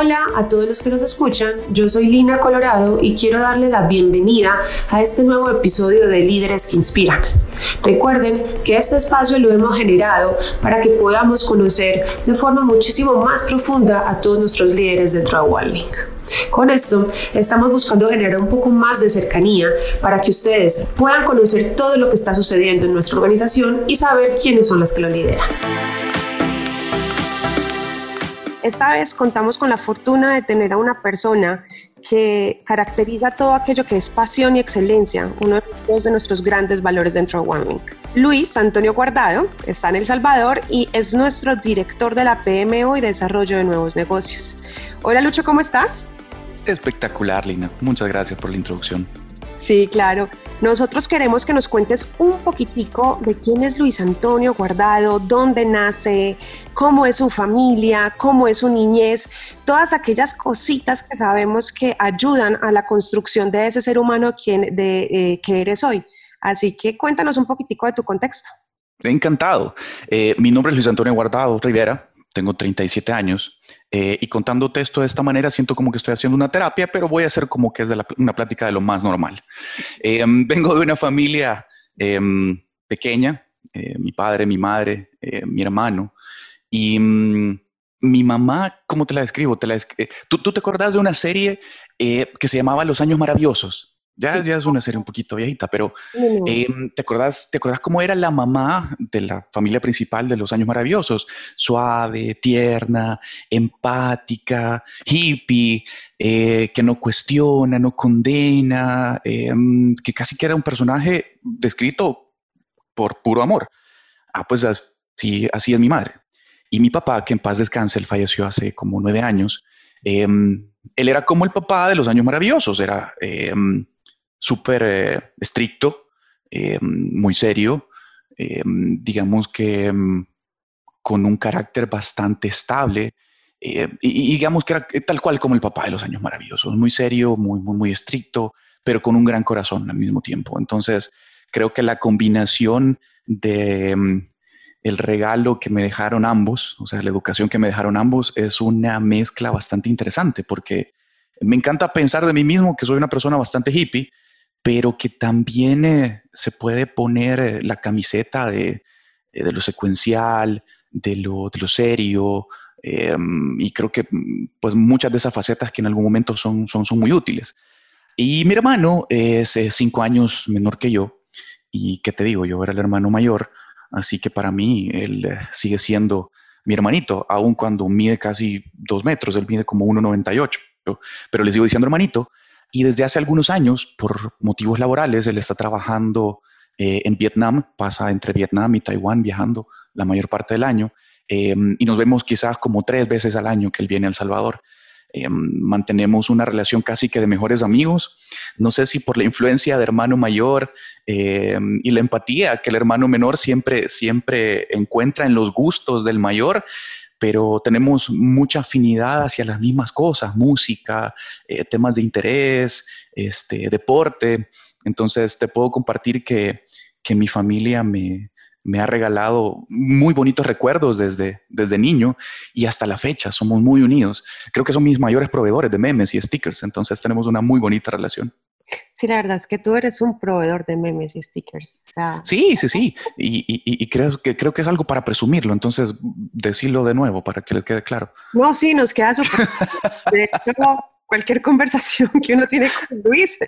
Hola a todos los que nos escuchan, yo soy Lina Colorado y quiero darle la bienvenida a este nuevo episodio de Líderes que Inspiran. Recuerden que este espacio lo hemos generado para que podamos conocer de forma muchísimo más profunda a todos nuestros líderes dentro de OneLink. Con esto estamos buscando generar un poco más de cercanía para que ustedes puedan conocer todo lo que está sucediendo en nuestra organización y saber quiénes son las que lo lideran. Esta vez contamos con la fortuna de tener a una persona que caracteriza todo aquello que es pasión y excelencia, uno de nuestros grandes valores dentro de OneLink. Luis Antonio Guardado está en El Salvador y es nuestro director de la PMO y Desarrollo de Nuevos Negocios. Hola Lucho, ¿cómo estás? Espectacular, Lina. Muchas gracias por la introducción. Sí, claro. Nosotros queremos que nos cuentes un poquitico de quién es Luis Antonio Guardado, dónde nace, cómo es su familia, cómo es su niñez, todas aquellas cositas que sabemos que ayudan a la construcción de ese ser humano de, eh, que eres hoy. Así que cuéntanos un poquitico de tu contexto. Encantado. Eh, mi nombre es Luis Antonio Guardado Rivera, tengo 37 años. Eh, y contándote esto de esta manera, siento como que estoy haciendo una terapia, pero voy a hacer como que es de una plática de lo más normal. Eh, vengo de una familia em, pequeña, eh, mi padre, mi madre, mi hermano, y mm, mi mamá, ¿cómo te la describo? Te la ¿Tú, ¿Tú, te acordás de una serie que se llamaba Los Años Maravillosos? Ya, ya es una serie un poquito viejita, pero em, ¿te, acordás, ¿te acordás cómo era la mamá de la familia principal de los años maravillosos? Suave, tierna, empática, hippie, eh, que no cuestiona, no condena, em, que casi que era un personaje descrito por puro amor. Ah, pues así, así es mi madre. Y mi papá, que en paz descanse, él falleció hace como nueve años. Em, él era como el papá de los años maravillosos, era súper eh, estricto, eh, muy serio, eh, digamos que mm, con un carácter bastante estable. Y, digamos que era tal cual como el papá de los años maravillosos, muy serio, muy, muy, muy estricto, pero con un gran corazón al mismo tiempo. Entonces, creo que la combinación de mm, el regalo que me dejaron ambos, o sea, la educación que me dejaron ambos, es una mezcla bastante interesante porque me encanta pensar de mí mismo que soy una persona bastante hippie, pero que también eh, se puede poner eh, la camiseta de, eh, de, lo secuencial, de lo, de lo serio, em, y creo que mm, pues muchas de esas facetas que en algún momento son, son, son muy útiles. Y mi hermano es cinco años menor que yo, y qué te digo, yo era el hermano mayor, así que para mí él sigue siendo mi hermanito, aun cuando mide casi dos metros, él mide como 1,98, pero le sigo diciendo hermanito, y desde hace algunos años, por motivos laborales, él está trabajando eh, en Vietnam, pasa entre Vietnam y Taiwán viajando la mayor parte del año. Em, y nos vemos quizás como tres veces al año que él viene a El Salvador. Em, mantenemos una relación casi que de mejores amigos. No sé si por la influencia de hermano mayor em, y la empatía que el hermano menor siempre, siempre encuentra en los gustos del mayor, pero tenemos mucha afinidad hacia las mismas cosas, música, eh, temas de interés, este, deporte. Entonces te puedo compartir que, que mi familia me, me, ha regalado muy bonitos recuerdos desde, desde niño y hasta la fecha somos muy unidos. Creo que son mis mayores proveedores de memes y stickers, entonces tenemos una muy bonita relación. Sí, la verdad es que tú eres un proveedor de memes y stickers. sí, sí, sí. Y, y, creo, que, creo que es algo para presumirlo. Entonces, decirlo de nuevo para que les quede claro. No, sí, nos queda súper. De hecho, cualquier conversación que uno tiene con Luis,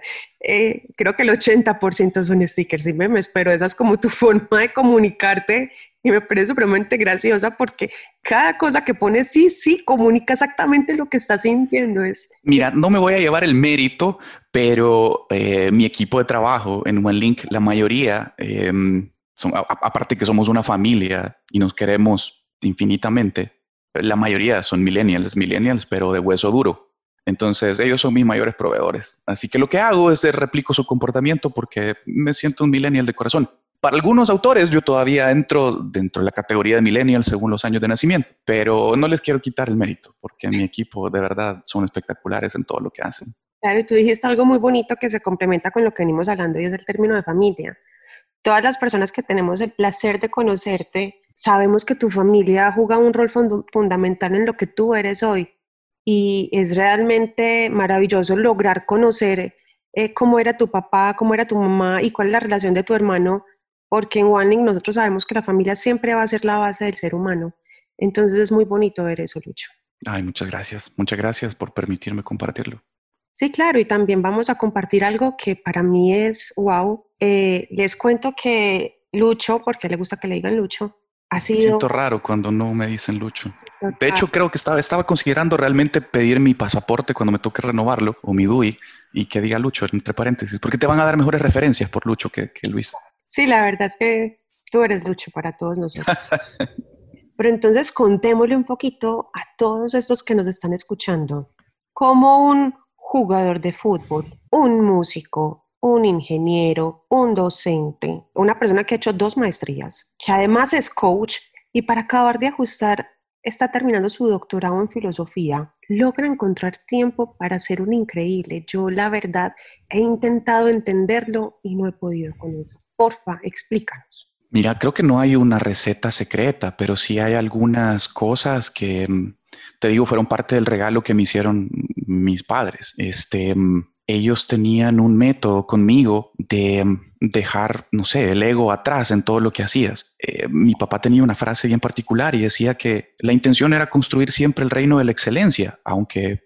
eh, creo que el 80% son stickers y memes, pero esa es como tu forma de comunicarte y me parece supremamente graciosa porque cada cosa que pones sí, sí, comunica exactamente lo que estás sintiendo. Es, Mira, no me voy a llevar el mérito, pero eh, mi equipo de trabajo en OneLink, la mayoría, em, son, aparte que somos una familia y nos queremos infinitamente, la mayoría son millennials, millennials, pero de hueso duro. Entonces, ellos son mis mayores proveedores. Así que lo que hago es de replico su comportamiento porque me siento un millennial de corazón. Para algunos autores yo todavía entro dentro de la categoría de millennial según los años de nacimiento, pero no les quiero quitar el mérito porque mi equipo de verdad son espectaculares en todo lo que hacen. Claro, y tú dijiste algo muy bonito que se complementa con lo que venimos hablando y es el término de familia. Todas las personas que tenemos el placer de conocerte, sabemos que tu familia juega un rol fundamental en lo que tú eres hoy. y es realmente maravilloso lograr conocer eh, cómo era tu papá, cómo era tu mamá y cuál es la relación de tu hermano, porque en Wanling nosotros sabemos que la familia siempre va a ser la base del ser humano. Entonces es muy bonito ver eso, Lucho. Ay, muchas gracias. Muchas gracias por permitirme compartirlo. Sí, claro, y también vamos a compartir algo que para mí es wow. Eh, les cuento que Lucho, porque le gusta que le digan Lucho, ha sido... siento raro cuando no me dicen Lucho. De hecho, creo que estaba, estaba considerando realmente pedir mi pasaporte cuando me toque renovarlo, o mi DUI, y que diga Lucho, entre paréntesis, porque te van a dar mejores referencias por Lucho que, que Luis. Sí, la verdad es que tú eres Lucho para todos nosotros. Pero entonces contémosle un poquito a todos estos que nos están escuchando, como un jugador de fútbol, un músico, un ingeniero, un docente, una persona que ha hecho dos maestrías, que además es coach y para acabar de ajustar está terminando su doctorado en filosofía, logra encontrar tiempo para ser un increíble. Yo la verdad he intentado entenderlo y no he podido con eso. Porfa, explícanos. Mira, creo que no hay una receta secreta, pero sí hay algunas cosas que, mm, te digo, fueron parte del regalo que me hicieron mis padres. Este, mm, ellos tenían un método conmigo de mm, dejar, no sé, el ego atrás en todo lo que hacías. Eh, mi papá tenía una frase bien particular y decía que la intención era construir siempre el reino de la excelencia, aunque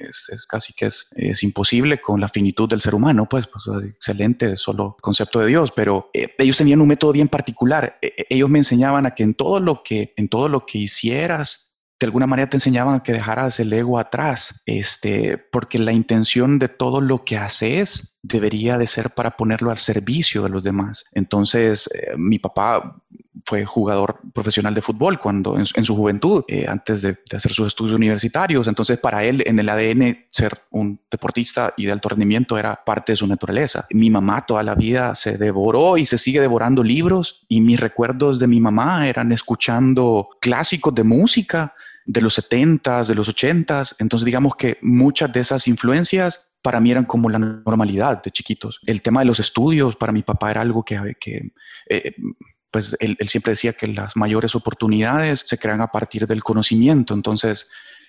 mm, es, casi que es, imposible con la finitud del ser humano, pues, pues excelente, solo concepto de Dios, pero eh, ellos tenían un método bien particular. E, e, ellos me enseñaban a que en todo lo que, en todo lo que hicieras, de alguna manera te enseñaban que dejaras el ego atrás, este, porque la intención de todo lo que haces debería de ser para ponerlo al servicio de los demás. Entonces, eh, mi papá fue jugador profesional de fútbol cuando en, su juventud, eh, antes de, hacer sus estudios universitarios. Entonces, para él, en el ADN, ser un deportista y de alto rendimiento era parte de su naturaleza. Mi mamá toda la vida se devoró y se sigue devorando libros y mis recuerdos de mi mamá eran escuchando clásicos de música de los 70s, de los 80s. Entonces, digamos que muchas de esas influencias para mí eran como la normalidad de chiquitos. El tema de los estudios para mi papá era algo que, eh, pues él, siempre decía que las mayores oportunidades se crean a partir del conocimiento. Entonces,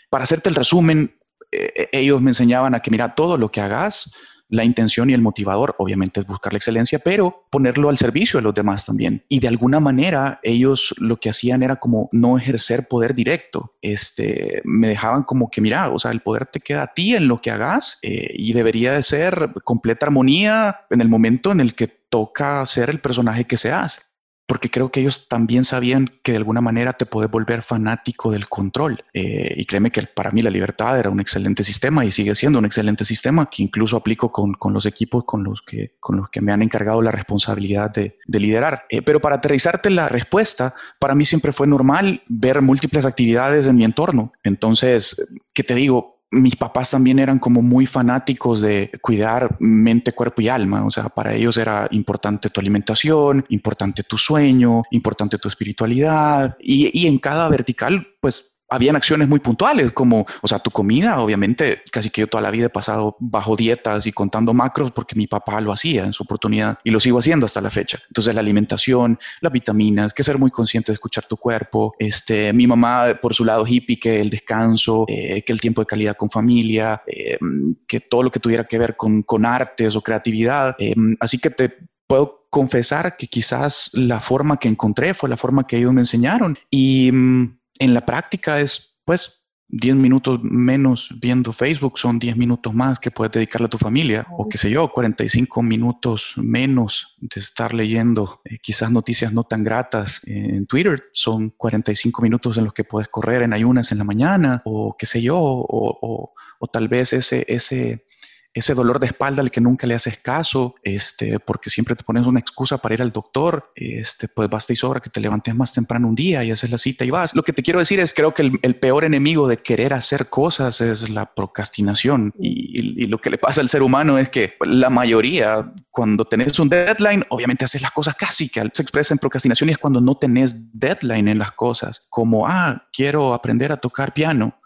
para hacerte el resumen, eh, ellos me enseñaban a que, mira, todo lo que hagas, la intención y el motivador, obviamente, es buscar la excelencia, pero ponerlo al servicio de los demás también. Y de alguna manera, ellos lo que hacían era como no ejercer poder directo. Este, me dejaban como que, mira, o sea, el poder te queda a ti en lo que hagas eh, y debería de ser completa armonía en el momento en el que toca ser el personaje que se hace porque creo que ellos también sabían que de alguna manera te puedes volver fanático del control. Eh, y créeme que para mí la libertad era un excelente sistema y sigue siendo un excelente sistema que incluso aplico con, con los equipos con los, que, con los que me han encargado la responsabilidad de, de liderar. Eh, pero para aterrizarte la respuesta, para mí siempre fue normal ver múltiples actividades en mi entorno. Entonces, ¿qué te digo? Mis papás también eran como muy fanáticos de cuidar mente, cuerpo y alma. O sea, para ellos era importante tu alimentación, importante tu sueño, importante tu espiritualidad. Y, y en cada vertical, pues habían acciones muy puntuales, como, o sea, tu comida, obviamente, casi que yo toda la vida he pasado bajo dietas y contando macros porque mi papá lo hacía en su oportunidad y lo sigo haciendo hasta la fecha. Entonces, la alimentación, las vitaminas, que ser muy consciente de escuchar tu cuerpo. Este, mi mamá, por su lado hippie, que el descanso, eh, que el tiempo de calidad con familia, eh, que todo lo que tuviera que ver con, con artes o creatividad. Eh, así que te puedo confesar que quizás la forma que encontré fue la forma que ellos me enseñaron. Y mm, en la práctica es, pues, 10 minutos menos viendo Facebook son 10 minutos más que puedes dedicarle a tu familia, o qué sé yo, 45 minutos menos de estar leyendo eh, quizás noticias no tan gratas en Twitter, son 45 minutos en los que puedes correr en ayunas en la mañana, o qué sé yo, o, o, o tal vez ese, ese, ese dolor de espalda al que nunca le haces caso, este, porque siempre te pones una excusa para ir al doctor, este, pues basta y sobra que te levantes más temprano un día y haces la cita y vas. Lo que te quiero decir es, creo que el, peor enemigo de querer hacer cosas es la procrastinación y, lo que le pasa al ser humano es que la mayoría, cuando tenés un deadline, obviamente haces las cosas casi que se expresa en procrastinación y es cuando no tenés deadline en las cosas, como, ah, quiero aprender a tocar piano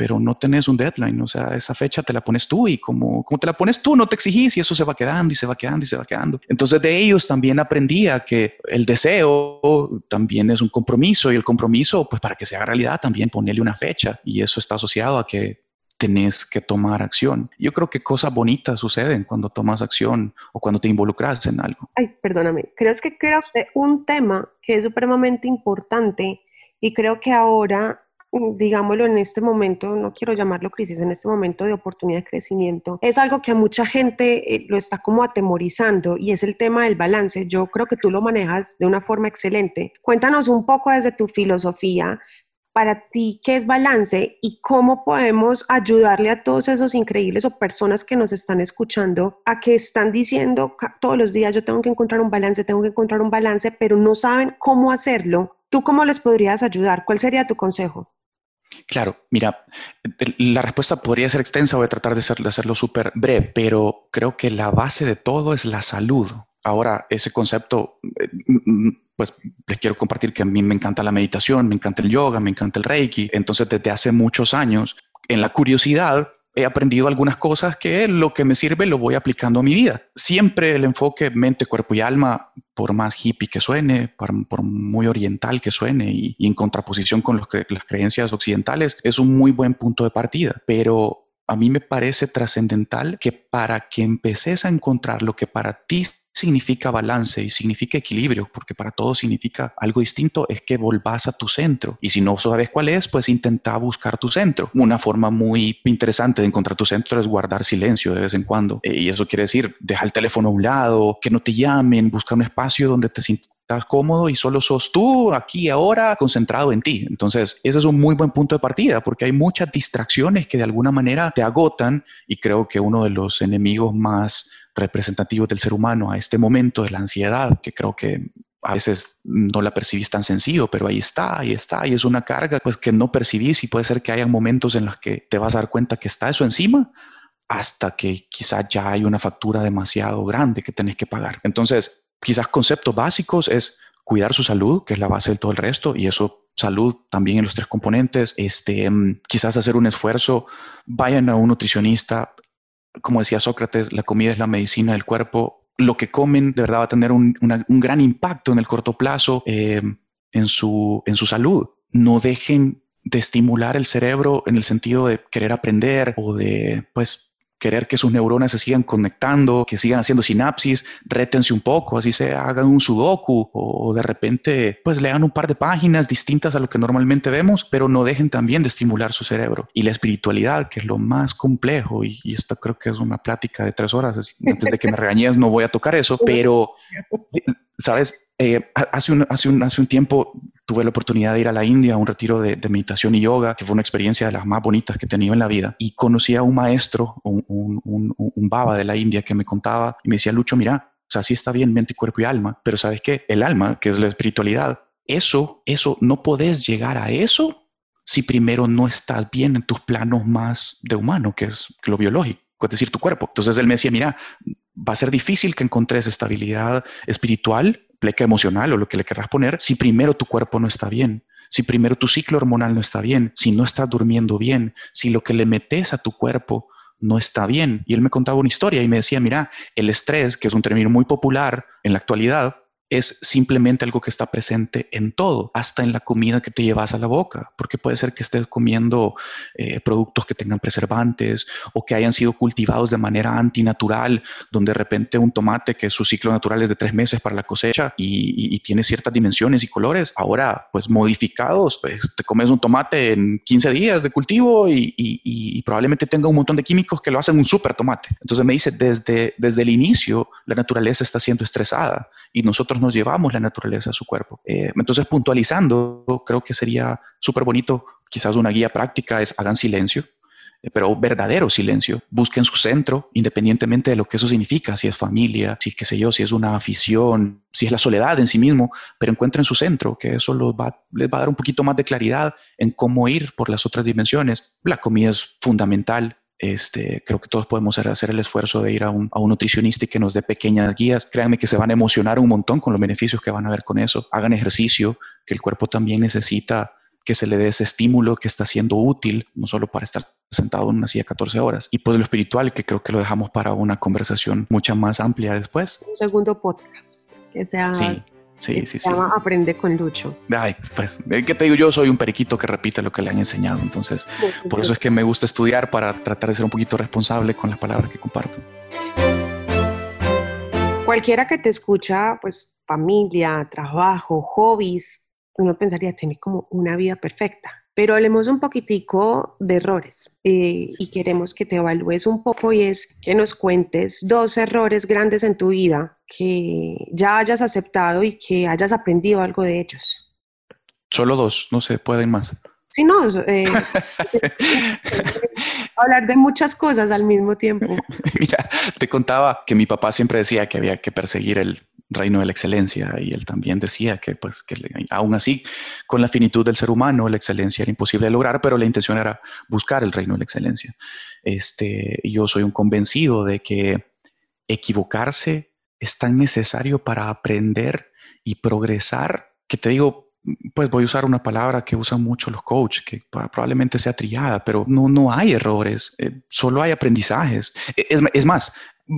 pero no tenés un deadline, o sea, esa fecha te la pones tú y como, como te la pones tú, no te exigís y eso se va quedando y se va quedando y se va quedando. Entonces de ellos también aprendía que el deseo también es un compromiso y el compromiso, pues para que se haga realidad, también ponerle una fecha y eso está asociado a que tenés que tomar acción. Yo creo que cosas bonitas suceden cuando tomas acción o cuando te involucras en algo. Ay, perdóname, creo que creo que un tema que es supremamente importante y creo que ahora digámoslo en este momento, no quiero llamarlo crisis, en este momento de oportunidad de crecimiento, es algo que a mucha gente eh, lo está como atemorizando y es el tema del balance. Yo creo que tú lo manejas de una forma excelente. Cuéntanos un poco desde tu filosofía. Para ti, ¿qué es balance y cómo podemos ayudarle a todos esos increíbles o personas que nos están escuchando a que están diciendo todos los días yo tengo que encontrar un balance, tengo que encontrar un balance, pero no saben cómo hacerlo? ¿Tú cómo les podrías ayudar? ¿Cuál sería tu consejo? Claro, mira, la respuesta podría ser extensa, voy a tratar de, hacerlo súper breve, pero creo que la base de todo es la salud. Ahora, ese concepto, eh, mm, mm, pues les quiero compartir que a mí me encanta la meditación, me encanta el yoga, me encanta el reiki. Entonces, desde hace muchos años, en la curiosidad, he aprendido algunas cosas que lo que me sirve lo voy aplicando a mi vida. Siempre el enfoque mente, cuerpo y alma, por más hippie que suene, por, muy oriental que suene y, en contraposición con las creencias occidentales, es un muy buen punto de partida. Pero a mí me parece trascendental que para que empeces a encontrar lo que para ti significa balance y significa equilibrio, porque para todos significa algo distinto, es que volvás a tu centro. Y si no sabes cuál es, pues intenta buscar tu centro. Una forma muy interesante de encontrar tu centro es guardar silencio de vez en cuando. Eh, y eso quiere decir, deja el teléfono a un lado, que no te llamen, busca un espacio donde te sientas cómodo y solo sos tú aquí ahora concentrado en ti. Entonces, ese es un muy buen punto de partida porque hay muchas distracciones que de alguna manera te agotan y creo que uno de los enemigos más representativos del ser humano a este momento de la ansiedad, que creo que a veces no la percibís tan sencillo, pero ahí está, ahí está, y es una carga pues que no percibís y puede ser que haya momentos en los que te vas a dar cuenta que está eso encima hasta que quizás ya hay una factura demasiado grande que tenés que pagar. Entonces, quizás conceptos básicos es cuidar su salud, que es la base de todo el resto, y eso salud también en los tres componentes, este, mm, quizás hacer un esfuerzo, vayan a un nutricionista, como decía Sócrates, la comida es la medicina del cuerpo. Lo que comen de verdad va a tener un, gran impacto en el corto plazo eh, en, su, en su salud. No dejen de estimular el cerebro en el sentido de querer aprender o de, pues, querer que sus neuronas se sigan conectando, que sigan haciendo sinapsis, rétense un poco, así se hagan un sudoku o de repente pues lean un par de páginas distintas a lo que normalmente vemos, pero no dejen también de estimular su cerebro. Y la espiritualidad, que es lo más complejo, y, y esto creo que es una plática de tres horas, antes de que me regañes no voy a tocar eso, pero, ¿sabes? Eh, hace, un, hace, hace un tiempo tuve la oportunidad de ir a la India a un retiro de, meditación y yoga, que fue una experiencia de las más bonitas que he tenido en la vida. Y conocí a un maestro, un, un, un, baba de la India, que me contaba y me decía, Lucho, mira, o sea, sí está bien mente, cuerpo y alma, pero ¿sabes qué? El alma, que es la espiritualidad, eso, eso, no podés llegar a eso si primero no estás bien en tus planos más de humano, que es lo biológico, es decir, tu cuerpo. Entonces él me decía, mira, va a ser difícil que encontres estabilidad espiritual pleca emocional o lo que le querrás poner, si primero tu cuerpo no está bien, si primero tu ciclo hormonal no está bien, si no estás durmiendo bien, si lo que le metes a tu cuerpo no está bien. Y él me contaba una historia y me decía, mira, el estrés, que es un término muy popular en la actualidad, es simplemente algo que está presente en todo, hasta en la comida que te llevas a la boca, porque puede ser que estés comiendo eh, productos que tengan preservantes o que hayan sido cultivados de manera antinatural, donde de repente un tomate que su ciclo natural es de tres meses para la cosecha y, tiene ciertas dimensiones y colores, ahora pues modificados, pues te comes un tomate en 15 días de cultivo y, probablemente tenga un montón de químicos que lo hacen un super tomate. Entonces me dice, desde, desde el inicio la naturaleza está siendo estresada y nosotros nos llevamos la naturaleza a su cuerpo. Eh, entonces, puntualizando, creo que sería súper bonito, quizás una guía práctica es hagan silencio, eh, pero verdadero silencio. Busquen su centro, independientemente de lo que eso significa, si es familia, si qué sé yo, si es una afición, si es la soledad en sí mismo, pero encuentren su centro, que eso va, les va a dar un poquito más de claridad en cómo ir por las otras dimensiones. La comida es fundamental, este, creo que todos podemos hacer el esfuerzo de ir a un, nutricionista y que nos dé pequeñas guías. Créanme que se van a emocionar un montón con los beneficios que van a ver con eso. Hagan ejercicio, que el cuerpo también necesita que se le dé ese estímulo que está siendo útil, no solo para estar sentado en una silla 14 horas. Y pues lo espiritual, que creo que lo dejamos para una conversación mucha más amplia después. Un segundo podcast que sea... Sí. Sí, sí, se llama Aprende con Lucho. Ay, pues, eh, ¿qué te digo? Yo soy un periquito que repite lo que le han enseñado. Entonces, por eso es que me gusta estudiar para tratar de ser un poquito responsable con las palabras que comparto. Cualquiera que te escucha, pues, familia, trabajo, hobbies, uno pensaría, tiene como una vida perfecta. Pero hablemos un poquitico de errores eh, y queremos que te evalúes un poco y es que nos cuentes dos errores grandes en tu vida que ya hayas aceptado y que hayas aprendido algo de ellos. Solo dos, no se pueden más. Sí, no, eh, hablar de muchas cosas al mismo tiempo. Mira, te contaba que mi papá siempre decía que había que perseguir el reino de la excelencia y él también decía que pues que aún así con la finitud del ser humano la excelencia era imposible de lograr pero la intención era buscar el reino de la excelencia este yo soy un convencido de que equivocarse es tan necesario para aprender y progresar que te digo pues voy a usar una palabra que usan mucho los coaches, que probablemente sea trillada, pero no, no hay errores, eh, solo hay aprendizajes. E, es, es, más,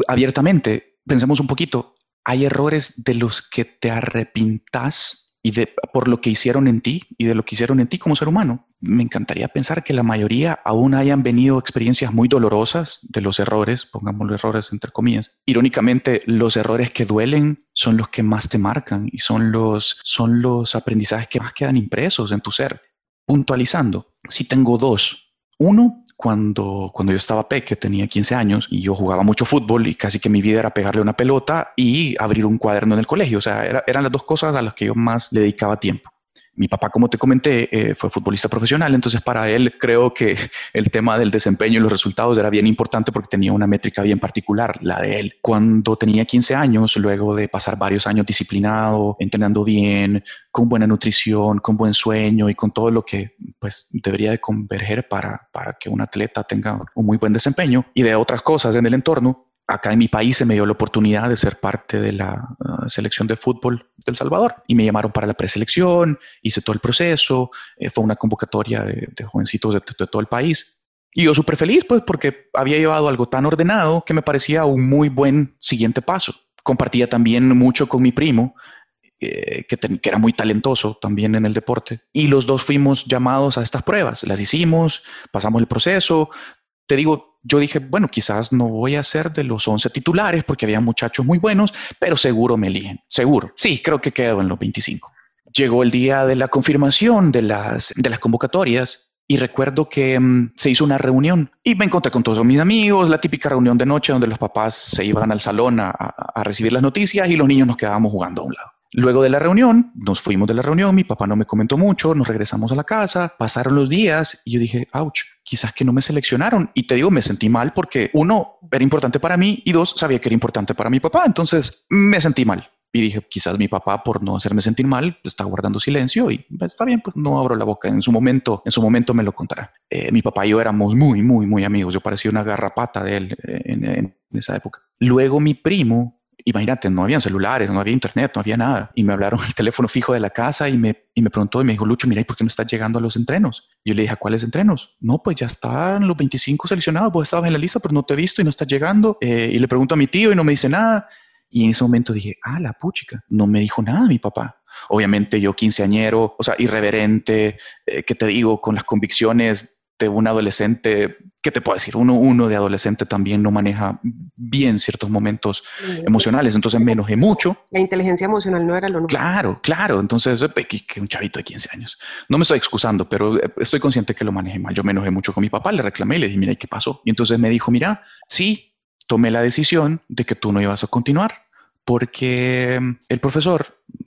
abiertamente, pensemos un poquito, hay errores de los que te arrepintas y de, por lo que hicieron en ti y de lo que hicieron en ti como ser humano. Me encantaría pensar que la mayoría aún hayan venido experiencias muy dolorosas de los errores, pongamos los errores entre comillas. Irónicamente, los errores que duelen son los que más te marcan y son los, son los aprendizajes que más quedan impresos en tu ser. Puntualizando, si tengo dos. Uno, cuando, cuando yo estaba peque, tenía 15 años y yo jugaba mucho fútbol y casi que mi vida era pegarle una pelota y abrir un cuaderno en el colegio. O sea, eran las dos cosas a las que yo más le dedicaba tiempo. Mi papá, como te comenté, eh, fue futbolista profesional, entonces para él creo que el tema del desempeño y los resultados era bien importante porque tenía una métrica bien particular, la de él. Cuando tenía 15 años, luego de pasar varios años disciplinado, entrenando bien, con buena nutrición, con buen sueño y con todo lo que pues debería de converger para, para que un atleta tenga un muy buen desempeño y de otras cosas en el entorno, acá en mi país se me dio la oportunidad de ser parte de la uh, selección de fútbol del Salvador y me llamaron para la preselección, hice todo el proceso, eh, fue una convocatoria de, jovencitos de, todo el país. Y yo súper feliz, pues, porque había llevado algo tan ordenado que me parecía un muy buen siguiente paso. Compartía también mucho con mi primo, eh, que, era muy talentoso también en el deporte. Y los dos fuimos llamados a estas pruebas. Las hicimos, pasamos el proceso. Te digo, yo dije, bueno, quizás no voy a ser de los 11 titulares porque había muchachos muy buenos, pero seguro me eligen, seguro. Sí, creo que quedo en los 25. Llegó el día de la confirmación de las, de las convocatorias y recuerdo que mm, se hizo una reunión y me encontré con todos mis amigos, la típica reunión de noche donde los papás se iban al salón a, a recibir las noticias y los niños nos quedábamos jugando a un lado. Luego de la reunión, nos fuimos de la reunión, mi papá no me comentó mucho, nos regresamos a la casa, pasaron los días y yo dije, ouch, quizás que no me seleccionaron. Y te digo, me sentí mal porque uno, era importante para mí y dos, sabía que era importante para mi papá. Entonces me sentí mal. Y dije, quizás mi papá, por no hacerme sentir mal, está guardando silencio y pues, está bien, pues no abro la boca. En su momento, en su momento me lo contará. Eh, mi papá y yo éramos muy, muy, muy amigos. Yo parecía una garrapata de él eh, en esa época. Luego mi primo imagínate, no había celulares, no había internet, no había nada. Y me hablaron el teléfono fijo de la casa y me, y me preguntó y me dijo, Lucho, mira, ¿y por qué no estás llegando a los entrenos? Yo le dije, ¿a cuáles entrenos? No, pues ya están los 25 seleccionados, vos estabas en la lista, pero no te he visto y no estás llegando. Eh, y le pregunto a mi tío y no me dice nada. Y en ese momento dije, ah, la puchica, no me dijo nada mi papá. Obviamente yo quinceañero, o sea, irreverente, eh, que te digo, con las convicciones de un adolescente, ¿qué te puedo decir? Uno, uno de adolescente también no maneja bien ciertos momentos emocionales, entonces me enojé mucho. La inteligencia emocional no era lo nuestro. Claro, claro, entonces que un chavito de 15 años. No me estoy excusando, pero eh, estoy consciente que lo manejé mal. Yo me enojé mucho con mi papá, le reclamé y le dije, mira, ¿qué pasó? Y entonces me dijo, mira, sí, tomé la decisión de que tú no ibas a continuar porque mm, el profesor,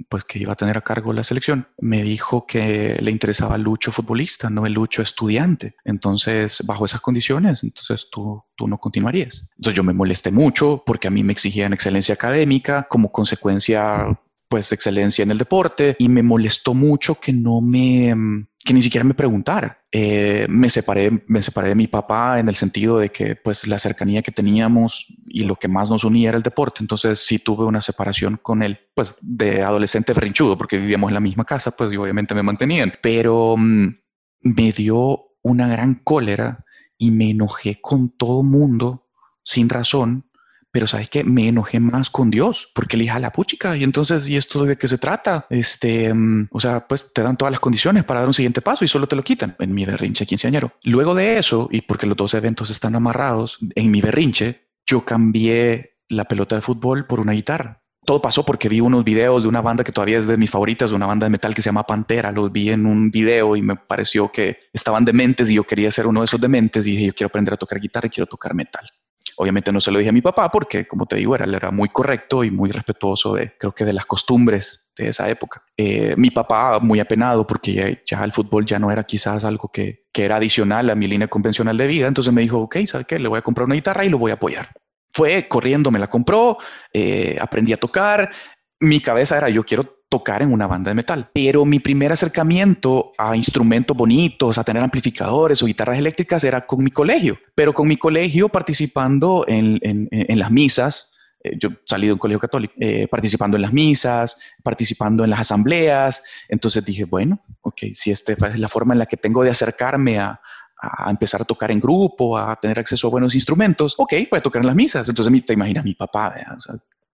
pues que iba a tener a cargo la selección, me dijo que le interesaba el Lucho futbolista, no el Lucho estudiante. Entonces, bajo esas condiciones, entonces tú, tú no continuarías. Entonces yo me molesté mucho porque a mí me exigían excelencia académica, como consecuencia pues excelencia en el deporte y me molestó mucho que no me, mm, que ni siquiera me preguntara. Eh, me, separé, me separé de mi papá en el sentido de que pues la cercanía que teníamos y lo que más nos unía era el deporte. Entonces sí tuve una separación con él, pues de adolescente berrinchudo, porque vivíamos en la misma casa, pues obviamente me mantenían. Pero mm, me dio una gran cólera y me enojé con todo mundo sin razón pero sabes que me enojé más con Dios porque le dije a la puchica y entonces y esto de qué se trata este mm, o sea pues te dan todas las condiciones para dar un siguiente paso y solo te lo quitan en mi berrinche quinceañero luego de eso y porque los dos eventos están amarrados en mi berrinche yo cambié la pelota de fútbol por una guitarra todo pasó porque vi unos videos de una banda que todavía es de mis favoritas, de una banda de metal que se llama Pantera. Los vi en un video y me pareció que estaban dementes y yo quería ser uno de esos dementes y dije, yo quiero aprender a tocar guitarra y quiero tocar metal. Obviamente no se lo dije a mi papá porque, como te digo, era, muy correcto y muy respetuoso de, creo que de las costumbres de esa época. Eh, mi papá muy apenado porque ya, el fútbol ya no era quizás algo que, que, era adicional a mi línea convencional de vida, entonces me dijo, ok, ¿sabes qué? Le voy a comprar una guitarra y lo voy a apoyar. Fue corriendo, me la compró, eh, aprendí a tocar. Mi cabeza era, yo quiero tocar en una banda de metal. Pero mi primer acercamiento a instrumentos bonitos, a tener amplificadores o guitarras eléctricas era con mi colegio, pero con mi colegio participando en, en, las misas. Eh, yo salí de un colegio católico, eh, participando en las misas, participando en las asambleas. Entonces dije, bueno, ok, si esta es la forma en la que tengo de acercarme a, a empezar a tocar en grupo, a tener acceso a buenos instrumentos, ok, voy a tocar en las misas. Entonces te imaginas mi papá,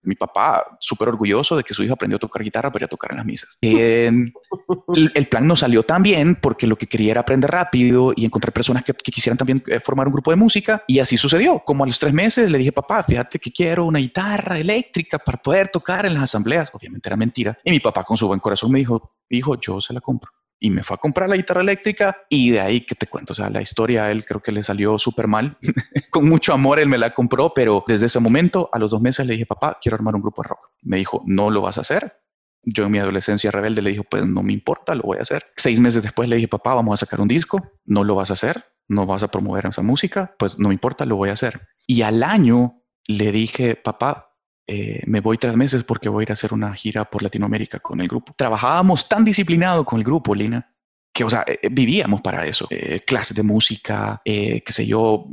mi papá súper orgulloso de que su hijo aprendió a tocar guitarra para ir a tocar en las misas. el, plan no salió tan bien porque lo que quería era aprender rápido y encontrar personas que, quisieran también eh, formar un grupo de música y así sucedió. Como a los tres meses le dije, papá, fíjate que quiero una guitarra eléctrica para poder tocar en las asambleas. Obviamente era mentira. Y mi papá con su buen corazón me dijo, hijo, yo se la compro y me fue a comprar la guitarra eléctrica y de ahí que te cuento, o sea, la historia a él creo que le salió súper mal, con mucho amor él me la compró, pero desde ese momento a los dos meses le dije, papá, quiero armar un grupo de rock. Me dijo, no lo vas a hacer. Yo en mi adolescencia rebelde le dije, pues no me importa, lo voy a hacer. Seis meses después le dije, papá, vamos a sacar un disco, no lo vas a hacer, no vas a promover esa música, pues no me importa, lo voy a hacer. Y al año le dije, papá, eh, me voy tres meses porque voy a ir a hacer una gira por Latinoamérica con el grupo. Trabajábamos tan disciplinado con el grupo, Lina, que, o sea, eh, vivíamos para eso. Eh, clases de música, qué sé yo,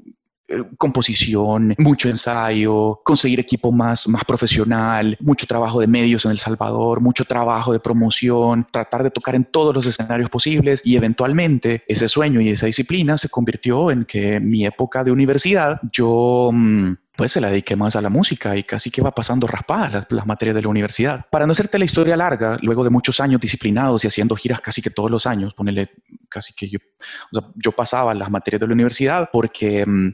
composición, mucho ensayo, conseguir equipo más, más profesional, mucho trabajo de medios en El Salvador, mucho trabajo de promoción, tratar de tocar en todos los escenarios posibles y eventualmente ese sueño y esa disciplina se convirtió en que mi época de universidad yo... Mm, pues se la dediqué más a la música y casi que va pasando raspadas las, materias de la universidad. Para no hacerte la historia larga, luego de muchos años disciplinados y haciendo giras casi que todos los años, ponele casi que yo, o sea, yo pasaba las materias de la universidad porque mm,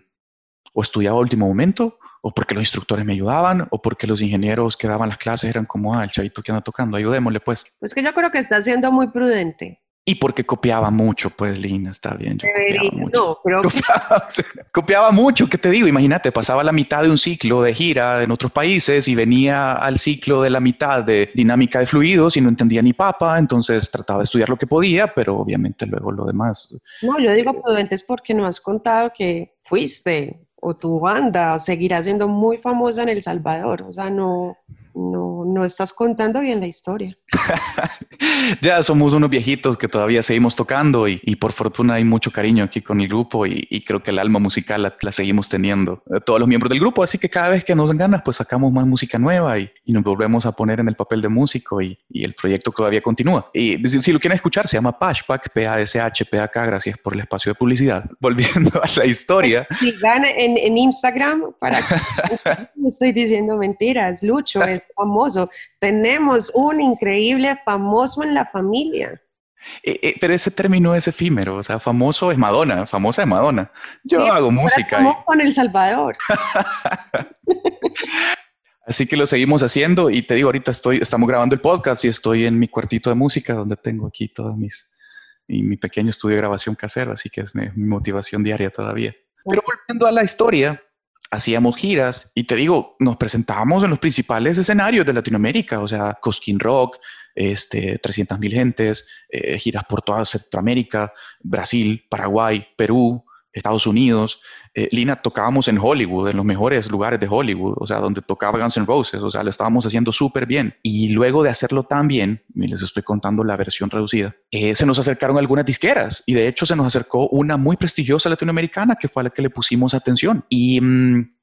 o estudiaba a último momento o porque los instructores me ayudaban, o porque los ingenieros que daban las clases eran como, ah, el chavito que anda tocando, ayudémosle pues. Pues que yo creo que está siendo muy prudente. Y porque copiaba mucho, pues Lina, está bien. Yo copiaba mucho. No, pero... Copiaba, mucho, ¿qué te digo? Imagínate, pasaba la mitad de un ciclo de gira en otros países y venía al ciclo de la mitad de dinámica de fluidos y no entendía ni papa, entonces trataba de estudiar lo que podía, pero obviamente luego lo demás. No, yo digo prudentes porque no has contado que fuiste o tu banda seguirá siendo muy famosa en El Salvador, o sea, no no, no estás contando bien la historia. ya somos unos viejitos que todavía seguimos tocando y, por fortuna hay mucho cariño aquí con el grupo y, creo que el alma musical la, seguimos teniendo eh, todos los miembros del grupo, así que cada vez que nos dan ganas pues sacamos más música nueva y, nos volvemos a poner en el papel de músico y, el proyecto todavía continúa. Y si, lo quieren escuchar se llama Pashpak, P-A-S-H-P-A-K, gracias por el espacio de publicidad. Volviendo a la historia. Sigan en, en Instagram para que no estoy diciendo mentiras, Lucho famoso. Tenemos un increíble famoso en la familia. Eh, eh, pero ese término es efímero, o sea, famoso es Madonna, famosa es Madonna. Yo hago música. Estamos con El Salvador. Así que lo seguimos haciendo y te digo, ahorita estoy, estamos grabando el podcast y estoy en mi cuartito de música donde tengo aquí todas mis, y mi pequeño estudio de grabación casero, así que es mi motivación diaria todavía. Pero volviendo a la historia, hacíamos giras y te digo, nos presentábamos en los principales escenarios de Latinoamérica, o sea, Cosquín Rock, este, 300.000 gentes, eh, giras por toda Centroamérica, Brasil, Paraguay, Perú, Estados Unidos. Eh, Lina, tocábamos en Hollywood, en los mejores lugares de Hollywood, o sea, donde tocaba Guns N' Roses, o sea, lo estábamos haciendo súper bien. Y luego de hacerlo tan bien, y les estoy contando la versión reducida, eh, se nos acercaron algunas disqueras y de hecho se nos acercó una muy prestigiosa latinoamericana que fue a la que le pusimos atención. Y mm,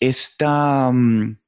esta, mm,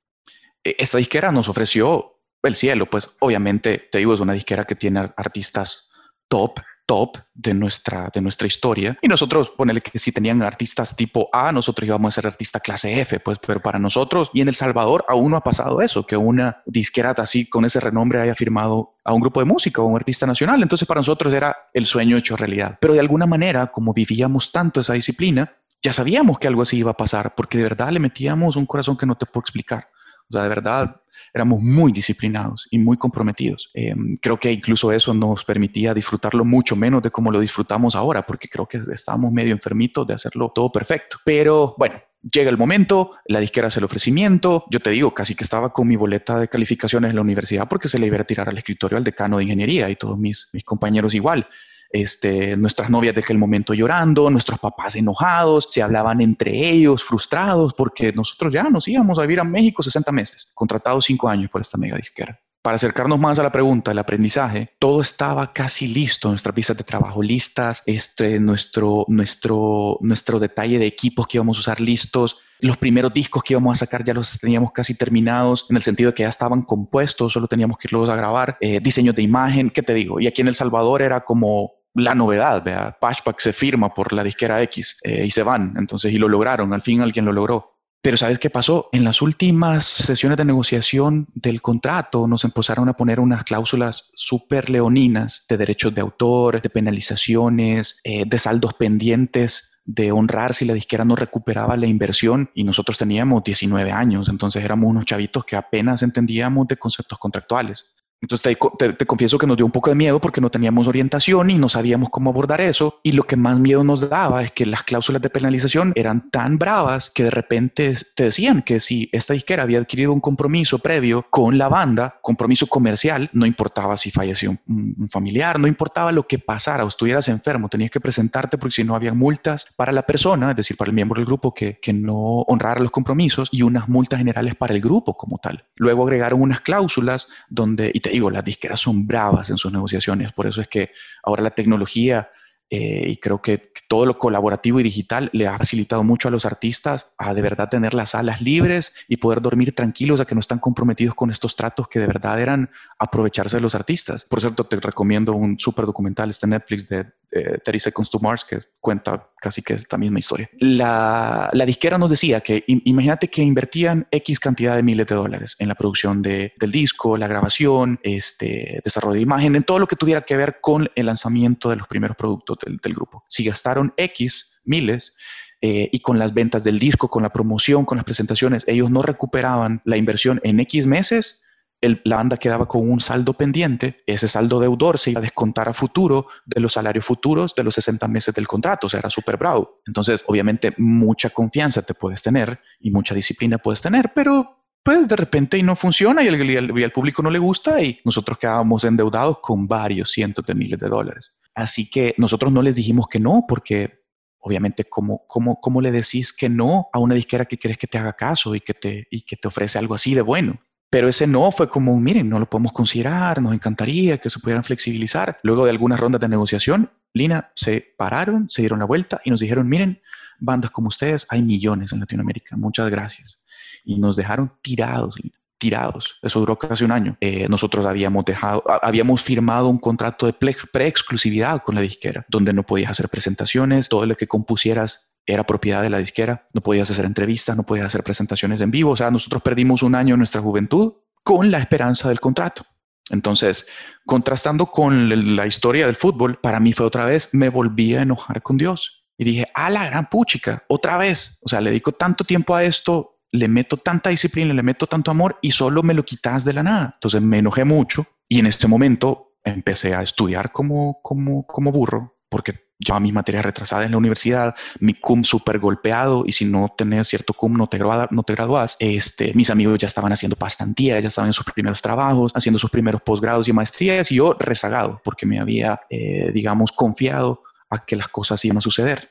e-, esta disquera nos ofreció el cielo, pues obviamente, te digo, es una disquera que tiene artistas top top de nuestra, de nuestra historia. Y nosotros, ponele que si tenían artistas tipo A, nosotros íbamos a ser artista clase F, pues, pero para nosotros y en El Salvador aún no ha pasado eso, que una disquera así con ese renombre haya firmado a un grupo de música o un artista nacional. Entonces para nosotros era el sueño hecho realidad. Pero de alguna manera, como vivíamos tanto esa disciplina, ya sabíamos que algo así iba a pasar, porque de verdad le metíamos un corazón que no te puedo explicar. O sea, de verdad, éramos muy disciplinados y muy comprometidos. Eh, creo que incluso eso nos permitía disfrutarlo mucho menos de como lo disfrutamos ahora, porque creo que estábamos medio enfermitos de hacerlo todo perfecto. Pero bueno, Llega el momento, la disquera hace el ofrecimiento, yo te digo, casi que estaba con mi boleta de calificaciones en la universidad porque se le iba a tirar al escritorio al decano de ingeniería y todos mis, mis compañeros igual este, nuestras novias de aquel momento llorando, nuestros papás enojados, se hablaban entre ellos, frustrados, porque nosotros ya nos íbamos a vivir a México 60 meses, contratados 5 años por esta mega disquera. Para acercarnos más a la pregunta del aprendizaje, todo estaba casi listo, nuestras visas de trabajo listas, este, nuestro, nuestro, nuestro detalle de equipos que íbamos a usar listos, los primeros discos que íbamos a sacar ya los teníamos casi terminados, en el sentido de que ya estaban compuestos, solo teníamos que irlos a grabar, eh, diseños de imagen, ¿qué te digo? Y aquí en El Salvador era como la novedad, vea, Patchback se firma por la disquera X eh, y se van, entonces, y lo lograron, al fin alguien lo logró. Pero ¿sabes qué pasó? En las últimas sesiones de negociación del contrato nos empezaron a poner unas cláusulas súper leoninas de derechos de autor, de penalizaciones, eh, de saldos pendientes de honrar si la disquera no recuperaba la inversión y nosotros teníamos 19 años, entonces éramos unos chavitos que apenas entendíamos de conceptos contractuales. Entonces te, confieso que nos dio un poco de miedo porque no teníamos orientación y no sabíamos cómo abordar eso. Y lo que más miedo nos daba es que las cláusulas de penalización eran tan bravas que de repente te decían que si esta disquera había adquirido un compromiso previo con la banda, compromiso comercial, no importaba si falleció un, familiar, no importaba lo que pasara o estuvieras enfermo, tenías que presentarte porque si no había multas para la persona, es decir, para el miembro del grupo que, no honrara los compromisos y unas multas generales para el grupo como tal. Luego agregaron unas cláusulas donde, y te digo, las disqueras son bravas en sus negociaciones, por eso es que ahora la tecnología eh, y creo que todo lo colaborativo y digital le ha facilitado mucho a los artistas a de verdad tener las salas libres y poder dormir tranquilos a que no están comprometidos con estos tratos que de verdad eran aprovecharse de los artistas. Por cierto, te recomiendo un súper documental, este Netflix de, de 30 Seconds to Mars, que cuenta casi que esta misma historia. La, la disquera nos decía que imagínate que invertían X cantidad de miles de dólares en la producción de, del disco, la grabación, este, desarrollo de imagen, en todo lo que tuviera que ver con el lanzamiento de los primeros productos del, grupo. Si gastaron X miles, eh, y con las ventas del disco, con la promoción, con las presentaciones, ellos no recuperaban la inversión en X meses, la banda quedaba con un saldo pendiente, ese saldo deudor se iba a descontar a futuro de los salarios futuros de los 60 meses del contrato, o sea, era súper bravo. Entonces, obviamente, mucha confianza te puedes tener y mucha disciplina puedes tener, pero pues de repente y no funciona y al, público no le gusta y nosotros quedábamos endeudados con varios cientos de miles de dólares. Así que nosotros no les dijimos que no, porque obviamente, ¿cómo, cómo, cómo le decís que no a una disquera que quieres que te haga caso y que te, y que te ofrece algo así de bueno? Pero ese no fue como, miren, no lo podemos considerar, nos encantaría que se pudieran flexibilizar. Luego de algunas rondas de negociación, Lina, se pararon, se dieron la vuelta y nos dijeron, miren, bandas como ustedes, hay millones en Latinoamérica, muchas gracias. Y nos dejaron tirados, Lina, tirados. Eso duró casi un año. Eh, nosotros habíamos dejado, habíamos firmado un contrato de pre-exclusividad con la disquera, donde no podías hacer presentaciones, todo lo que compusieras era propiedad de la disquera, no podías hacer entrevistas, no podías hacer presentaciones en vivo, o sea, nosotros perdimos un año de nuestra juventud con la esperanza del contrato. Entonces, contrastando con la historia del fútbol, para mí fue otra vez, me volví a enojar con Dios. Y dije, a la gran puchica, otra vez. O sea, le dedico tanto tiempo a esto, le meto tanta disciplina, le meto tanto amor y solo me lo quitas de la nada. Entonces me enojé mucho y en ese momento empecé a estudiar como, como, como burro, porque ya mis materias retrasadas en la universidad, mi cum súper golpeado y si no tenés cierto cum no te, graduas, no te graduás. Este, mis amigos ya estaban haciendo pasantías, ya estaban en sus primeros trabajos, haciendo sus primeros posgrados y maestrías y yo rezagado porque me había, eh, digamos, confiado a que las cosas iban a suceder.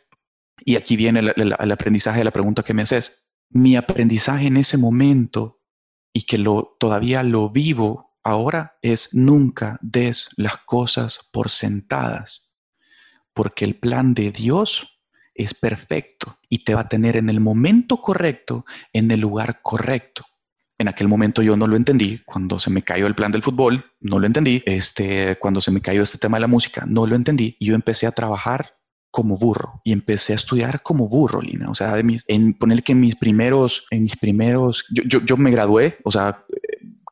y aquí viene el, aprendizaje de la pregunta que me haces. Mi aprendizaje en ese momento y que lo, todavía lo vivo ahora es nunca des las cosas por sentadas, porque el plan de Dios es perfecto y te va a tener en el momento correcto, en el lugar correcto. En aquel momento yo no lo entendí. Cuando se me cayó el plan del fútbol, no lo entendí. Este, cuando se me cayó este tema de la música, no lo entendí. Y yo empecé a trabajar como burro y empecé a estudiar como burro, Lina. O sea, de mis, en poner que en mis primeros, en mis primeros, yo, yo, yo me gradué, o sea,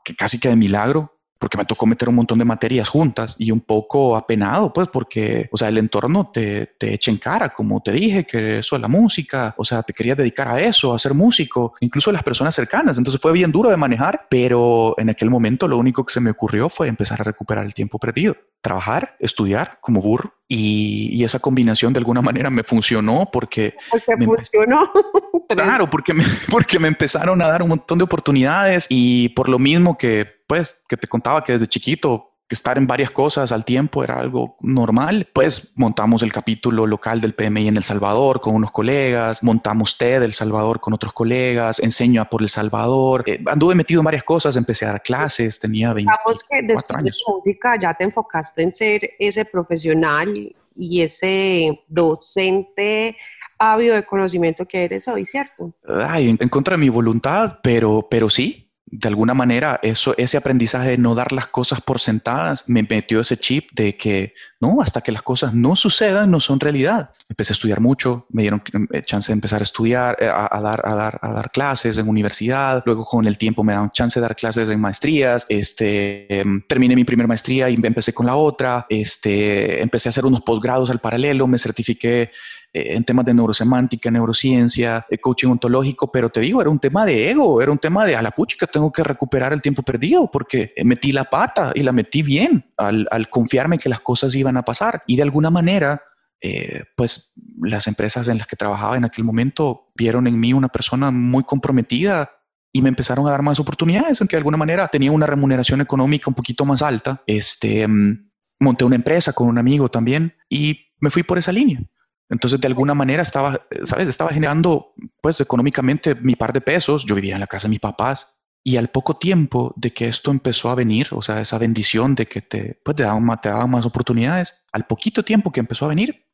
que casi que de milagro, porque me tocó meter un montón de materias juntas y un poco apenado, pues, porque, o sea, el entorno te, te echa en cara, como te dije, que eso es la música, o sea, te querías dedicar a eso, a ser músico, incluso las personas cercanas. Entonces fue bien duro de manejar, pero en aquel momento lo único que se me ocurrió fue empezar a recuperar el tiempo perdido, trabajar, estudiar como burro y, y esa combinación de alguna manera me funcionó porque... Pues me funcionó. claro, porque me, porque me empezaron a dar un montón de oportunidades y por lo mismo que pues, que te contaba que desde chiquito estar en varias cosas al tiempo era algo normal. Pues montamos el capítulo local del PMI en El Salvador con unos colegas, montamos TED El Salvador con otros colegas, enseño a por El Salvador. Eh, anduve metido en varias cosas, empecé a dar clases, tenía 20 que después de música ya te enfocaste en ser ese profesional y ese docente ávido de conocimiento que eres hoy, ¿cierto? Ay, en contra de mi voluntad, pero, pero sí, de alguna manera eso, ese aprendizaje de no dar las cosas por sentadas me metió ese chip de que no, hasta que las cosas no sucedan, no son realidad. Empecé a estudiar mucho, me dieron eh, chance de empezar a estudiar, eh, a, dar, a, dar, a dar clases en universidad, luego con el tiempo me daban chance de dar clases en maestrías, este, em, terminé mi primera maestría y empecé con la otra, este, empecé a hacer unos posgrados al paralelo, me certifiqué eh, en temas de neurosemántica, neurociencia, coaching ontológico, pero te digo, era un tema de ego, era un tema de a la puchica, tengo que recuperar el tiempo perdido porque metí la pata y la metí bien al, al confiarme que las cosas iban a pasar. Y de alguna manera, eh, pues las empresas en las que trabajaba en aquel momento vieron en mí una persona muy comprometida y me empezaron a dar más oportunidades, en que de alguna manera tenía una remuneración económica un poquito más alta. Este, mm, monté una empresa con un amigo también y me fui por esa línea. Entonces, de alguna manera estaba, ¿sabes? Estaba generando, pues, económicamente mi par de pesos. Yo vivía en la casa de mis papás. Y al poco tiempo de que esto empezó a venir, o sea, esa bendición de que te, pues, te, daban, te daban más oportunidades, al poquito tiempo que empezó a venir,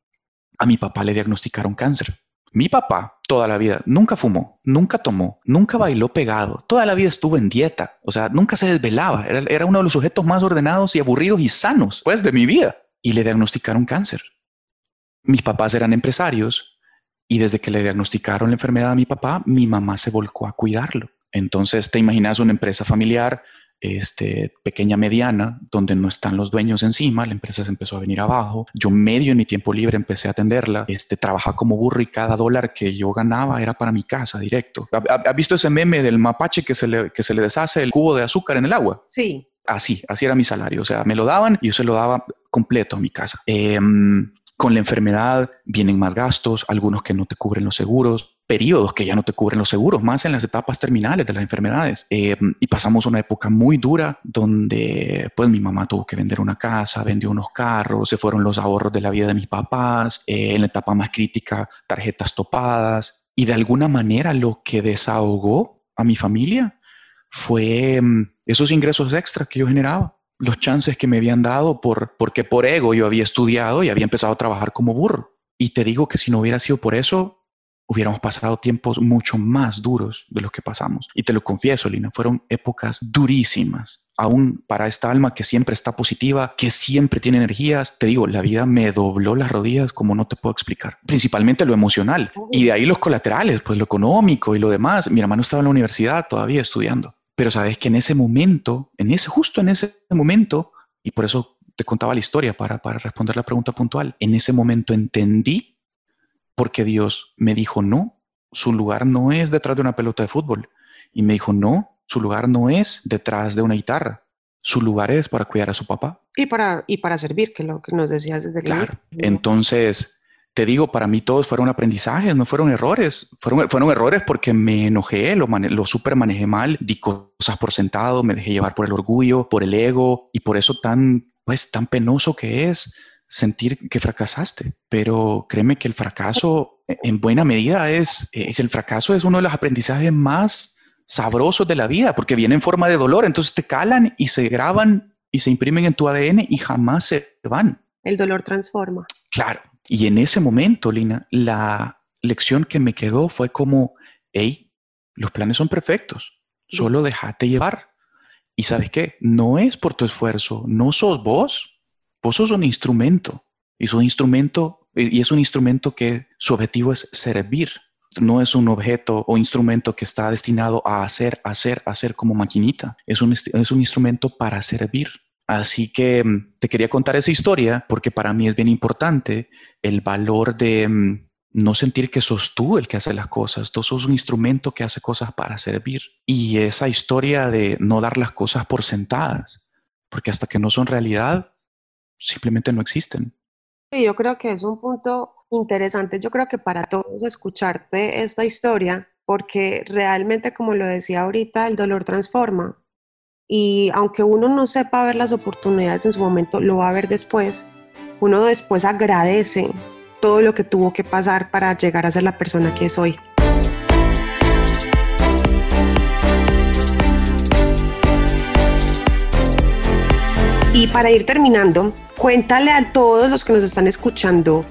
a mi papá le diagnosticaron cáncer. Mi papá toda la vida nunca fumó, nunca tomó, nunca bailó pegado, toda la vida estuvo en dieta, o sea, nunca se desvelaba, era, era uno de los sujetos más ordenados y aburridos y sanos, pues, de mi vida. Y le diagnosticaron cáncer mis papás eran empresarios y desde que le diagnosticaron la enfermedad a mi papá, mi mamá se volcó a cuidarlo. Entonces, te imaginas una empresa familiar, este, pequeña, mediana, donde no están los dueños encima, la empresa se empezó a venir abajo. Yo medio en mi tiempo libre empecé a atenderla, este, trabajaba como burro y cada dólar que yo ganaba era para mi casa directo. ¿Has visto ese meme del mapache que se, le, que se le deshace el cubo de azúcar en el agua? Sí. Así, así era mi salario. O sea, me lo daban y yo se lo daba completo a mi casa. Eh, con la enfermedad vienen más gastos, algunos que no te cubren los seguros, periodos que ya no te cubren los seguros, más en las etapas terminales de las enfermedades. Eh, y pasamos una época muy dura donde pues mi mamá tuvo que vender una casa, vendió unos carros, se fueron los ahorros de la vida de mis papás, eh, en la etapa más crítica tarjetas topadas y de alguna manera lo que desahogó a mi familia fue mm, esos ingresos extra que yo generaba los chances que me habían dado por, porque por ego yo había estudiado y había empezado a trabajar como burro. Y te digo que si no hubiera sido por eso, hubiéramos pasado tiempos mucho más duros de los que pasamos. Y te lo confieso, Lina, fueron épocas durísimas. Aún para esta alma que siempre está positiva, que siempre tiene energías, te digo, la vida me dobló las rodillas como no te puedo explicar. Principalmente lo emocional. Y de ahí los colaterales, pues lo económico y lo demás. Mi hermano estaba en la universidad todavía estudiando. Pero sabes que en ese momento, en ese, justo en ese momento, y por eso te contaba la historia para, para responder la pregunta puntual, en ese momento entendí porque Dios me dijo, no, su lugar no es detrás de una pelota de fútbol. Y me dijo, no, su lugar no es detrás de una guitarra. Su lugar es para cuidar a su papá. Y para, y para servir, que lo que nos decías desde Claro. Entonces, te digo, para mí todos fueron aprendizajes, no fueron errores. Fueron, fueron errores porque me enojé, lo, lo super manejé mal, di cosas por sentado, me dejé llevar por el orgullo, por el ego y por eso tan, pues, tan penoso que es sentir que fracasaste. Pero créeme que el fracaso en buena medida es, es el fracaso es uno de los aprendizajes más sabrosos de la vida, porque viene en forma de dolor, entonces te calan y se graban y se imprimen en tu ADN y jamás se van. El dolor transforma. Claro. Y en ese momento, Lina, la lección que me quedó fue como, hey, los planes son perfectos, solo déjate llevar. Y sabes qué, no es por tu esfuerzo, no sos vos, vos sos un instrumento. Y, un instrumento, y es un instrumento que su objetivo es servir. No es un objeto o instrumento que está destinado a hacer, hacer, hacer como maquinita. Es un, es un instrumento para servir. Así que mm, te quería contar esa historia porque para mí es bien importante el valor de mm, no sentir que sos tú el que hace las cosas, tú sos un instrumento que hace cosas para servir. Y esa historia de no dar las cosas por sentadas, porque hasta que no son realidad, simplemente no existen. Yo creo que es un punto interesante, yo creo que para todos escucharte esta historia, porque realmente, como lo decía ahorita, el dolor transforma. Y aunque uno no sepa ver las oportunidades en su momento, lo va a ver después. Uno después agradece todo lo que tuvo que pasar para llegar a ser la persona que es hoy. Y para ir terminando, cuéntale a todos los que nos están escuchando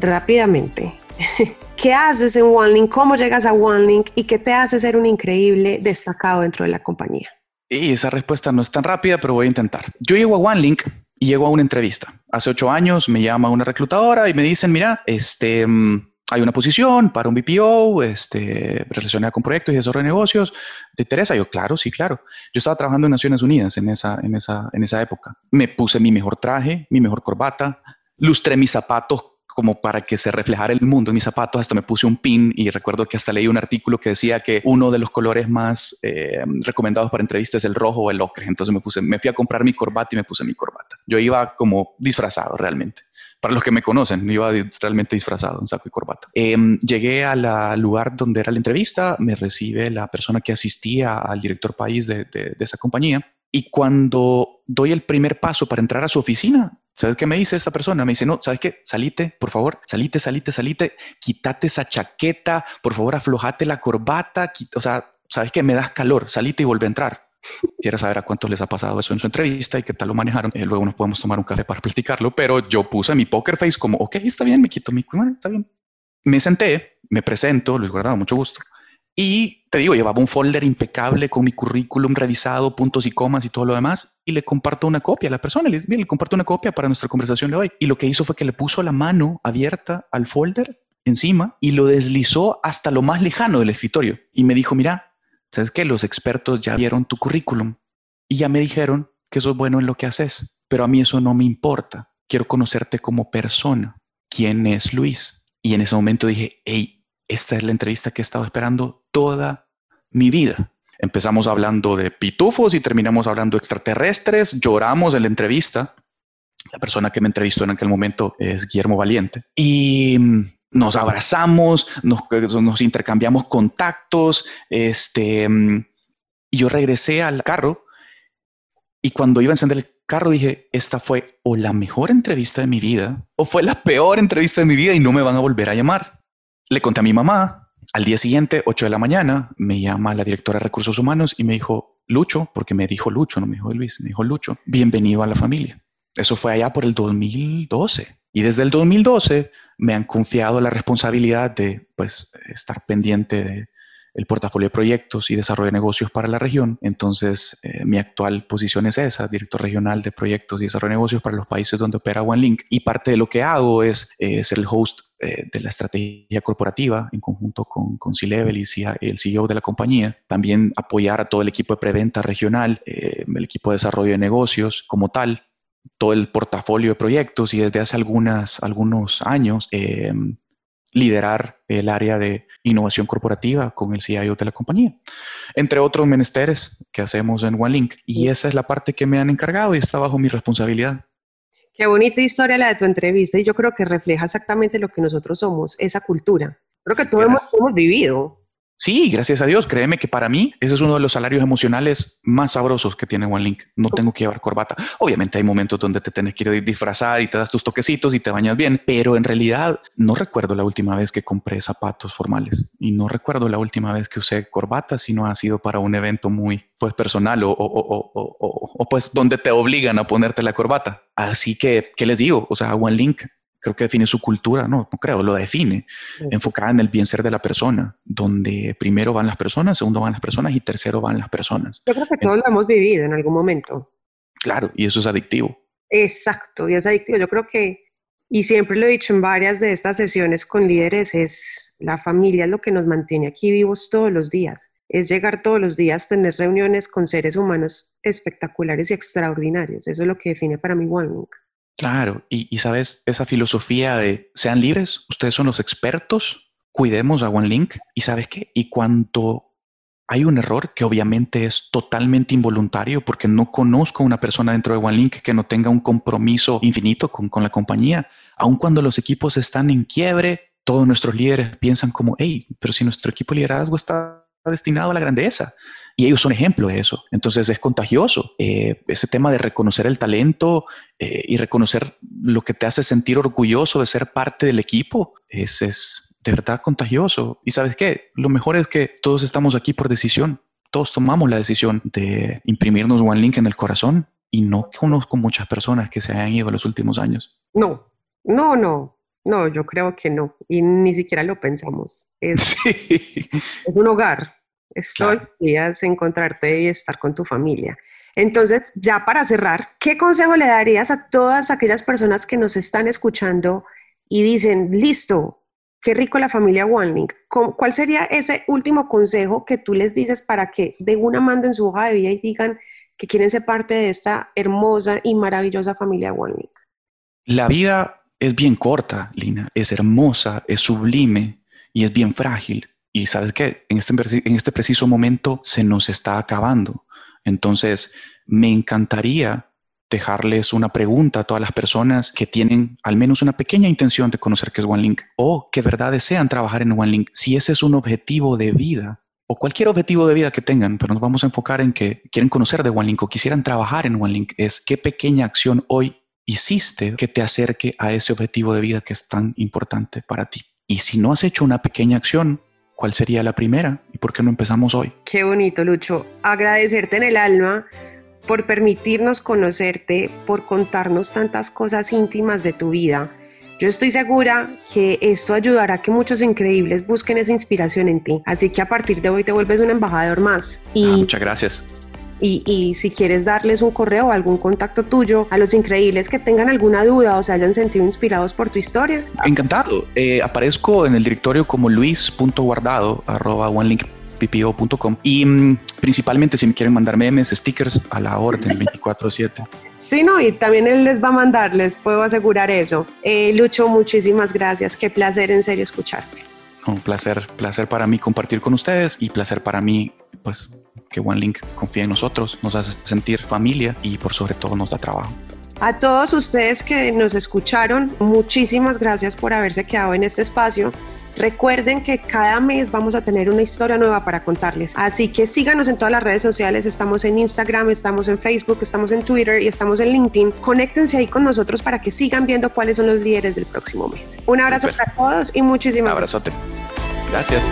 rápidamente. ¿Qué haces en OneLink? ¿Cómo llegas a OneLink? ¿Y qué te hace ser un increíble destacado dentro de la compañía? Y esa respuesta no es tan rápida, pero voy a intentar. Yo llego a OneLink y llego a una entrevista. Hace ocho años me llama una reclutadora y me dicen, mira, este, mm, hay una posición para un BPO, este, relacionada con proyectos y desarrollo de negocios. ¿Te interesa? Yo, claro, sí, claro. Yo estaba trabajando en Naciones Unidas en esa, en esa, en esa época. Me puse mi mejor traje, mi mejor corbata, lustré mis zapatos como para que se reflejara el mundo en mis zapatos, hasta me puse un pin y recuerdo que hasta leí un artículo que decía que uno de los colores más eh, recomendados para entrevistas es el rojo o el ocre. Entonces me puse, me fui a comprar mi corbata y me puse mi corbata. Yo iba como disfrazado realmente. Para los que me conocen, iba realmente disfrazado en saco y corbata. Em, llegué al lugar donde era la entrevista, me recibe la persona que asistía al director país de, de esa compañía y cuando doy el primer paso para entrar a su oficina, ¿Sabes qué me dice esta persona? Me dice, no, ¿sabes qué? Salite, por favor, salite, salite, salite, quítate esa chaqueta, por favor, aflojate la corbata, o sea, ¿sabes qué? Me das calor, salite y vuelve a entrar. Quiero saber a cuántos les ha pasado eso en su entrevista y qué tal lo manejaron. Eh, luego nos podemos tomar un café para platicarlo, pero yo puse mi poker face como, ok, está bien, me quito mi, está bien. Me senté, me presento, Luis Guardado, mucho gusto. Y te digo, llevaba un folder impecable con mi currículum revisado, puntos y comas y todo lo demás, y le comparto una copia a la persona. Le, le comparto una copia para nuestra conversación de hoy. Y lo que hizo fue que le puso la mano abierta al folder encima y lo deslizó hasta lo más lejano del escritorio. Y me dijo, mira, ¿sabes qué? Los expertos ya vieron tu currículum y ya me dijeron que sos bueno en lo que haces, pero a mí eso no me importa. Quiero conocerte como persona. ¿Quién es Luis? Y en ese momento dije, hey, esta es la entrevista que he estado esperando toda mi vida. Empezamos hablando de pitufos y terminamos hablando extraterrestres, lloramos en la entrevista. La persona que me entrevistó en aquel momento es Guillermo Valiente. Y mm, nos abrazamos, nos, intercambiamos contactos, este, mm, y yo regresé al carro y cuando iba a encender el carro dije, esta fue o la mejor entrevista de mi vida o fue la peor entrevista de mi vida y no me van a volver a llamar. Le conté a mi mamá. Al día siguiente, 8 de la mañana, me llama la directora de recursos humanos y me dijo, Lucho, porque me dijo Lucho, no me dijo Luis, me dijo Lucho, bienvenido a la familia. Eso fue allá por el 2012. Y desde el 2012 me han confiado la responsabilidad de pues, estar pendiente de, el portafolio de proyectos y desarrollo de negocios para la región. Entonces, eh, mi actual posición es esa, director regional de proyectos y desarrollo de negocios para los países donde opera OneLink. Y parte de lo que hago es eh, ser el host eh, de la estrategia corporativa en conjunto con, con C-Level y el CEO de la compañía. También apoyar a todo el equipo de preventa regional, el equipo de desarrollo de negocios como tal, todo el portafolio de proyectos y desde hace algunas, algunos años liderar el área de innovación corporativa con el CIO de la compañía, entre otros menesteres que hacemos en OneLink. Y esa es la parte que me han encargado y está bajo mi responsabilidad. Qué bonita historia la de tu entrevista y yo creo que refleja exactamente lo que nosotros somos, esa cultura. Creo que todos hemos, hemos, vivido Sí, gracias a Dios. Créeme que para mí ese es uno de los salarios emocionales más sabrosos que tiene OneLink. No tengo que llevar corbata. Obviamente hay momentos donde te tienes que ir disfrazar y te das tus toquecitos y te bañas bien, pero en realidad no recuerdo la última vez que compré zapatos formales y no recuerdo la última vez que usé corbata si no ha sido para un evento muy pues personal o, o, pues donde te obligan a ponerte la corbata. Así que, ¿qué les digo? O sea, OneLink creo que define su cultura, no, no creo, lo define, enfocada en el bien ser de la persona, donde primero van las personas, segundo van las personas y tercero van las personas. Yo creo que todos lo hemos vivido en algún momento. Claro, y eso es adictivo. Exacto, y es adictivo. Yo creo que, y siempre lo he dicho en varias de estas sesiones con líderes, es la familia es lo que nos mantiene aquí vivos todos los días. Es llegar todos los días, tener reuniones con seres humanos espectaculares y extraordinarios. Eso es lo que define para mí OneLink. Claro, y, sabes, esa filosofía de sean libres, ustedes son los expertos, cuidemos a OneLink y sabes qué, y cuanto hay un error que obviamente es totalmente involuntario porque no conozco a una persona dentro de OneLink que no tenga un compromiso infinito con, con la compañía, aun cuando los equipos están en quiebre, todos nuestros líderes piensan como, hey, pero si nuestro equipo de liderazgo está destinado a la grandeza, y ellos son ejemplo de eso. Entonces es contagioso. Eh, ese tema de reconocer el talento eh, y reconocer lo que te hace sentir orgulloso de ser parte del equipo es, es de verdad contagioso. Y sabes qué, lo mejor es que todos estamos aquí por decisión. Todos tomamos la decisión de imprimirnos One Link en el corazón y no conozco muchas personas que se hayan ido en los últimos años. No, no, no. No, yo creo que no. Y ni siquiera lo pensamos. Es, es un hogar, es todos los días encontrarte y estar con tu familia. Entonces, ya para cerrar, ¿qué consejo le darías a todas aquellas personas que nos están escuchando y dicen, listo, qué rico la familia OneLink? ¿Cuál sería ese último consejo que tú les dices para que de una manden su hoja de vida y digan que quieren ser parte de esta hermosa y maravillosa familia OneLink? La vida es bien corta, Lina, es hermosa, es sublime y es bien frágil. Y sabes que en este, en este preciso momento se nos está acabando. Entonces, me encantaría dejarles una pregunta a todas las personas que tienen al menos una pequeña intención de conocer qué es OneLink o que verdad desean trabajar en OneLink. Si ese es un objetivo de vida o cualquier objetivo de vida que tengan, pero nos vamos a enfocar en que quieren conocer de OneLink o quisieran trabajar en OneLink, es qué pequeña acción hoy hiciste que te acerque a ese objetivo de vida que es tan importante para ti. Y si no has hecho una pequeña acción, ¿Cuál sería la primera y por qué no empezamos hoy? Qué bonito, Lucho. Agradecerte en el alma por permitirnos conocerte, por contarnos tantas cosas íntimas de tu vida. Yo estoy segura que esto ayudará a que muchos increíbles busquen esa inspiración en ti. Así que a partir de hoy te vuelves un embajador más. Y ah, muchas gracias. Y, si quieres darles un correo o algún contacto tuyo a los increíbles que tengan alguna duda o se hayan sentido inspirados por tu historia. Encantado. Eh, aparezco en el directorio como luis.guardado arroba onelinkppo.com y mm, principalmente si me quieren mandar memes, stickers a la orden 24/7. Sí, no, y también él les va a mandar, les puedo asegurar eso. Eh, Lucho, muchísimas gracias. Qué placer en serio escucharte. Un placer, placer para mí compartir con ustedes y placer para mí, pues, que OneLink confía en nosotros, nos hace sentir familia y por sobre todo nos da trabajo. A todos ustedes que nos escucharon, muchísimas gracias por haberse quedado en este espacio. Recuerden que cada mes vamos a tener una historia nueva para contarles. Así que síganos en todas las redes sociales. Estamos en Instagram, estamos en Facebook, estamos en Twitter y estamos en LinkedIn. Conéctense ahí con nosotros para que sigan viendo cuáles son los líderes del próximo mes. Un abrazo para todos y muchísimas gracias. Abrazote. Gracias.